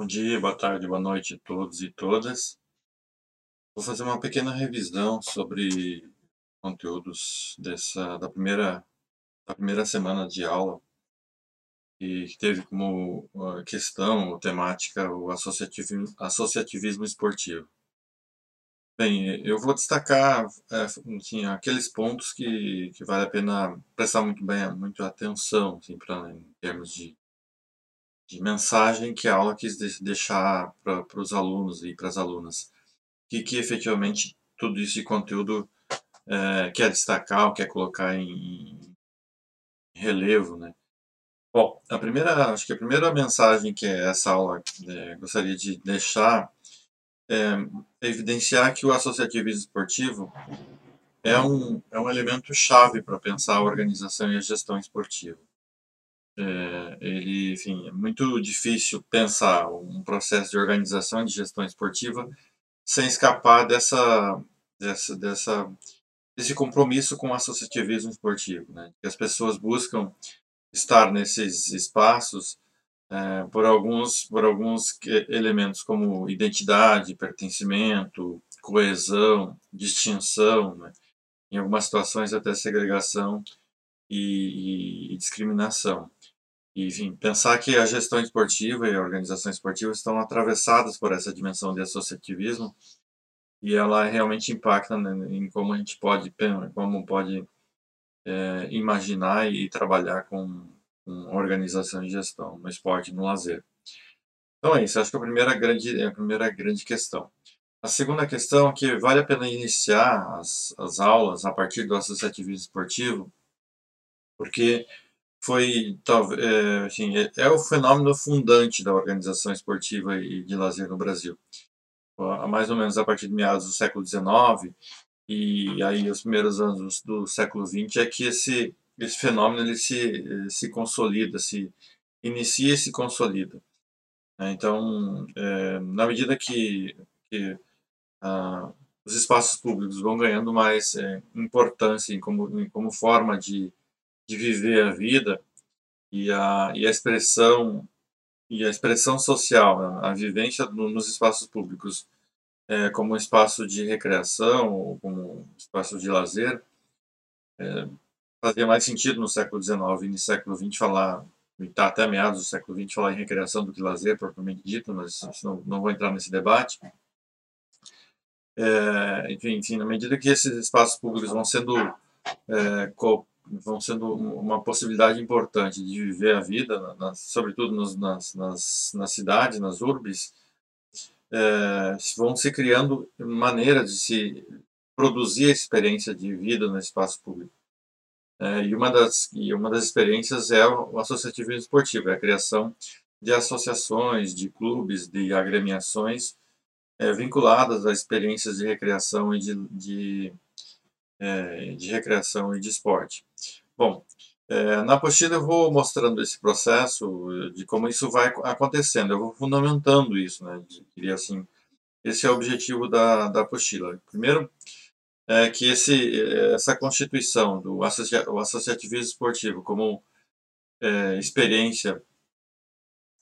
Bom dia, boa tarde, boa noite a todos e todas. Vou fazer uma pequena revisão sobre conteúdos dessa da primeira da primeira semana de aula e que teve como uh, questão ou temática o associativismo, associativismo esportivo. Bem, eu vou destacar assim, aqueles pontos que, que vale a pena prestar muito bem, muito atenção, assim, pra, em termos de de mensagem que a aula quis deixar para os alunos e para as alunas. Que, que efetivamente tudo isso de conteúdo é, quer destacar quer colocar em, em relevo, né? Bom, a primeira, acho que a primeira mensagem que essa aula é, gostaria de deixar é, é evidenciar que o associativismo esportivo é um, é um elemento chave para pensar a organização e a gestão esportiva. É, ele, enfim, é muito difícil pensar um processo de organização e de gestão esportiva sem escapar dessa, dessa, dessa, desse compromisso com o associativismo esportivo, né? Que as pessoas buscam estar nesses espaços é, por alguns por alguns elementos como identidade, pertencimento, coesão, distinção, né? em algumas situações até segregação e, e, e discriminação. Enfim, pensar que a gestão esportiva e a organização esportiva estão atravessadas por essa dimensão de associativismo e ela realmente impacta né, em como a gente pode como pode é, imaginar e trabalhar com, com, organização e gestão no esporte e no lazer. Então é isso, acho que a primeira grande, a primeira grande questão. A segunda questão é que vale a pena iniciar as, as aulas a partir do associativismo esportivo, porque foi é, assim, é, o fenômeno fundante da organização esportiva e de lazer no Brasil. Há mais ou menos a partir de meados do século XIX e aí os primeiros anos do século XX é que esse esse fenômeno ele se se consolida, se inicia e se consolida. Né. Então, é, na medida que, que ah, os espaços públicos vão ganhando mais é, importância em como, em como forma de de viver a vida e a, e a expressão e a expressão social, a vivência no, nos espaços públicos é, como um espaço de recreação ou como um espaço de lazer, é, fazia mais sentido no século XIX e no século XX falar, e tá até meados do século XX, falar em recreação do que lazer, propriamente dito, mas não, não vou entrar nesse debate. É, enfim, enfim, na medida que esses espaços públicos vão sendo é, vão sendo uma possibilidade importante de viver a vida, sobretudo nos, nas, nas, nas cidades, nas urbes, é, vão se criando maneiras de se produzir a experiência de vida no espaço público. É, e, uma das, e uma das experiências é o associativismo esportivo, é a criação de associações, de clubes, de agremiações é, vinculadas a experiências de recreação e de, de é, de recreação e de esporte. Bom, é, na apostila eu vou mostrando esse processo de como isso vai acontecendo, eu vou fundamentando isso, né? Queria assim, esse é o objetivo da, da apostila. Primeiro, é que esse, essa constituição do associa, associativismo esportivo como é, experiência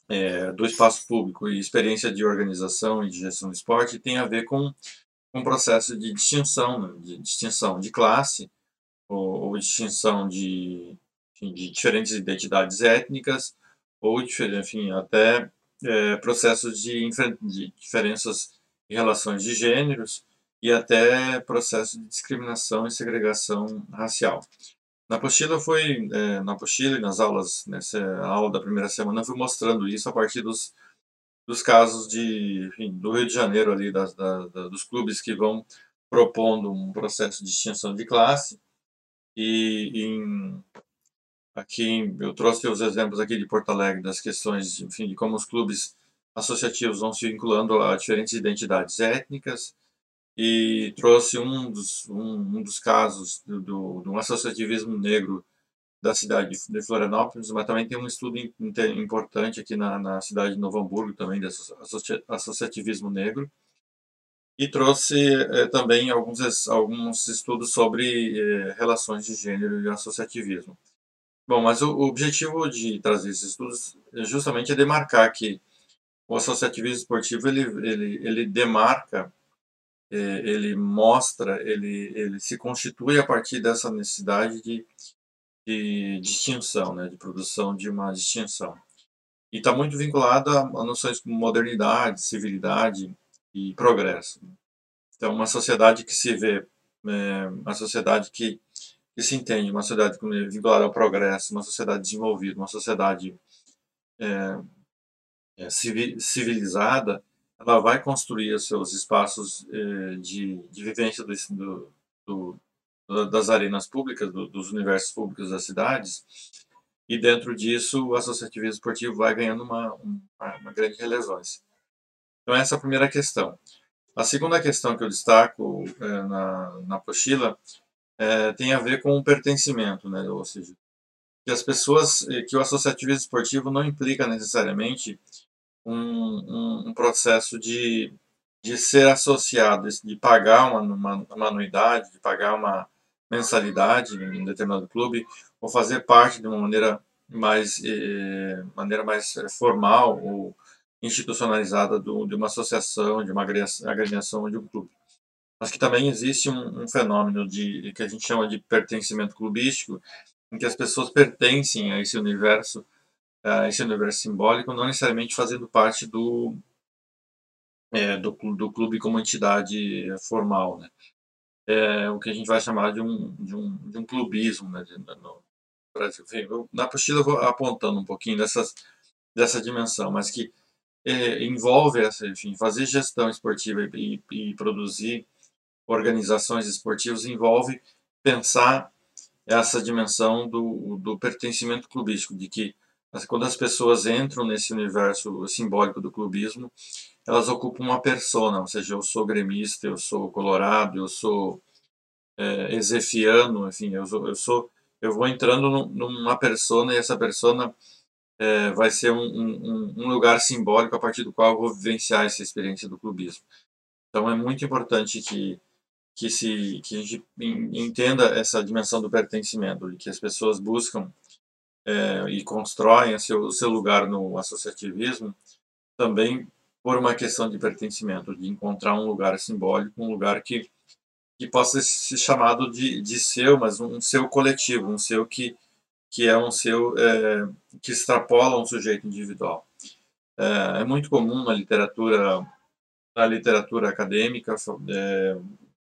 é, do espaço público e experiência de organização e de gestão do esporte tem a ver com um processo de distinção, né, de distinção de classe ou, ou distinção de, de diferentes identidades étnicas ou enfim, até é, processos de, de diferenças em relações de gêneros e até processos de discriminação e segregação racial. Na apostila foi, é, na apostila e nas aulas, nessa aula da primeira semana, eu fui mostrando isso a partir dos dos casos de, enfim, do Rio de Janeiro ali, das, da, da, dos clubes que vão propondo um processo de extinção de classe. E em, aqui eu trouxe os exemplos aqui de Porto Alegre das questões, enfim, de como os clubes associativos vão se vinculando a diferentes identidades étnicas. E trouxe um dos, um, um dos casos do, do, do associativismo negro da cidade de Florianópolis, mas também tem um estudo importante aqui na, na cidade de Novo Hamburgo também de associativismo negro e trouxe eh, também alguns alguns estudos sobre eh, relações de gênero e associativismo. Bom, mas o, o, objetivo de trazer esses estudos é justamente é demarcar que o associativismo esportivo ele, ele, ele demarca, ele mostra, ele, ele se constitui a partir dessa necessidade de, de distinção, né, de produção de uma distinção. E está muito vinculado a, a noções como modernidade, civilidade e progresso. Então, uma sociedade que se vê, é, uma sociedade que, que se entende, uma sociedade vinculada ao progresso, uma sociedade desenvolvida, uma sociedade é, é, civilizada, ela vai construir os seus espaços é, de, de vivência do, do, das arenas públicas, do, dos universos públicos das cidades, e dentro disso o associativismo esportivo vai ganhando uma, uma, uma grande relevância. Então essa é a primeira questão. A segunda questão que eu destaco é, na, na apostila é, tem a ver com o pertencimento, né? ou seja, que as pessoas, que o associativismo esportivo não implica necessariamente um, um, um processo de, de ser associado, de pagar uma, uma, uma, anuidade, de pagar uma mensalidade em um determinado clube, ou fazer parte de uma maneira mais, eh, maneira mais formal ou institucionalizada do, de uma associação, de uma agremiação de um clube. Mas que também existe um, um fenômeno de que a gente chama de pertencimento clubístico, em que as pessoas pertencem a esse universo uh, esse universo simbólico, não necessariamente fazendo parte do, é, do, do clube como entidade formal, né? É o que a gente vai chamar de um, de um, de um clubismo, né? De, no Brasil. Enfim, eu, na apostila eu vou apontando um pouquinho dessas, dessa dimensão, mas que é, envolve essa, enfim, fazer gestão esportiva e, e, produzir organizações esportivas envolve pensar essa dimensão do, do pertencimento clubístico, de que quando as pessoas entram nesse universo simbólico do clubismo, elas ocupam uma persona, ou seja, eu sou gremista, eu sou colorado, eu sou é, enfim, eu sou, eu sou, eu vou entrando numa persona e essa persona é, vai ser um, um, um, lugar simbólico a partir do qual eu vou vivenciar essa experiência do clubismo. Então é muito importante que que se que a gente entenda essa dimensão do pertencimento, que as pessoas buscam é, e constroem o seu, seu lugar no associativismo também por uma questão de pertencimento, de encontrar um lugar simbólico, um lugar que, que possa ser chamado de, de seu, mas um seu coletivo, um seu que, que é um seu é, que extrapola um sujeito individual. É, é, muito comum na literatura na literatura acadêmica é,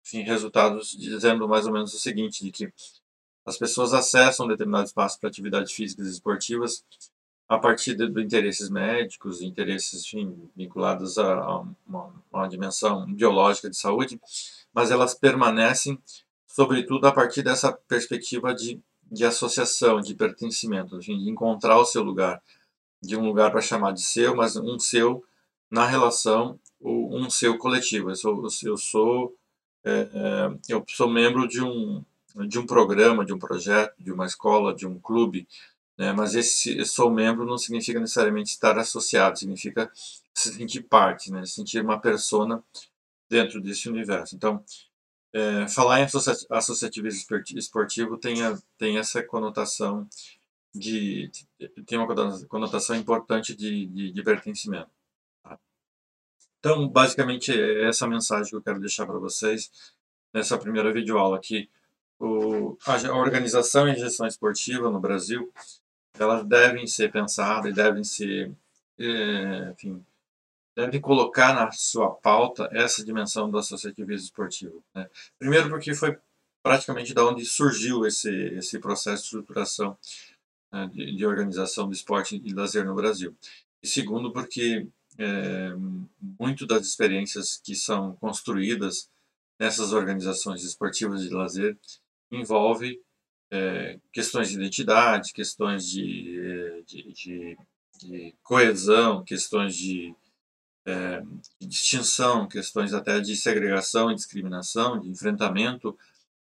enfim, resultados dizendo mais ou menos o seguinte, de que as pessoas acessam determinado espaço para atividades físicas e esportivas a partir de, de interesses médicos, interesses enfim, vinculados a, a uma, uma, dimensão biológica de saúde, mas elas permanecem, sobretudo, a partir dessa perspectiva de, de associação, de pertencimento, de encontrar o seu lugar, de um lugar para chamar de seu, mas um seu na relação, um seu coletivo. Eu sou, eu sou, é, é eu sou membro de um de um programa, de um projeto, de uma escola, de um clube, né? mas esse sou membro não significa necessariamente estar associado, significa se sentir parte, né? sentir uma persona dentro desse universo. Então, é, falar em associativismo esportivo tem, a, tem essa conotação de, tem uma conotação importante de, de, de pertencimento. Tá? Então, basicamente, é essa mensagem que eu quero deixar para vocês nessa primeira videoaula aqui o, a, organização e gestão esportiva no Brasil, elas devem ser pensadas e devem ser, é, enfim, devem colocar na sua pauta essa dimensão do associativismo esportivo. Né? Primeiro porque foi praticamente da onde surgiu esse, esse processo de estruturação né, de, de, organização do esporte e lazer no Brasil. E segundo porque é, muito das experiências que são construídas nessas organizações esportivas de lazer envolve é, questões de identidade, questões de, de, de, de coesão, questões de, é, de, distinção, questões até de segregação e discriminação, de enfrentamento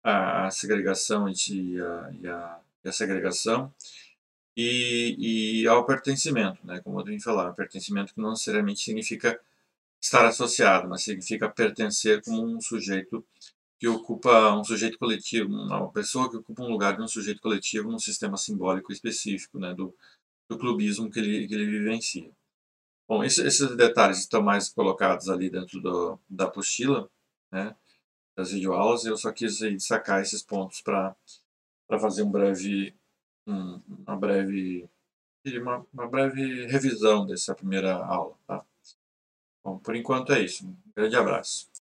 à, segregação e, a, e, a, e a segregação, e, e, ao pertencimento, né, como eu vim falar, pertencimento que não necessariamente significa estar associado, mas significa pertencer como um sujeito que ocupa um sujeito coletivo, uma pessoa que ocupa um lugar de um sujeito coletivo num sistema simbólico específico, né, do, do clubismo que ele, que ele vivencia. Bom, esses detalhes estão mais colocados ali dentro do, da apostila, né, das videoaulas, eu só quis sacar esses pontos para fazer um breve, um, uma breve uma, uma breve revisão dessa primeira aula. Tá? Bom, por enquanto é isso. Um grande abraço.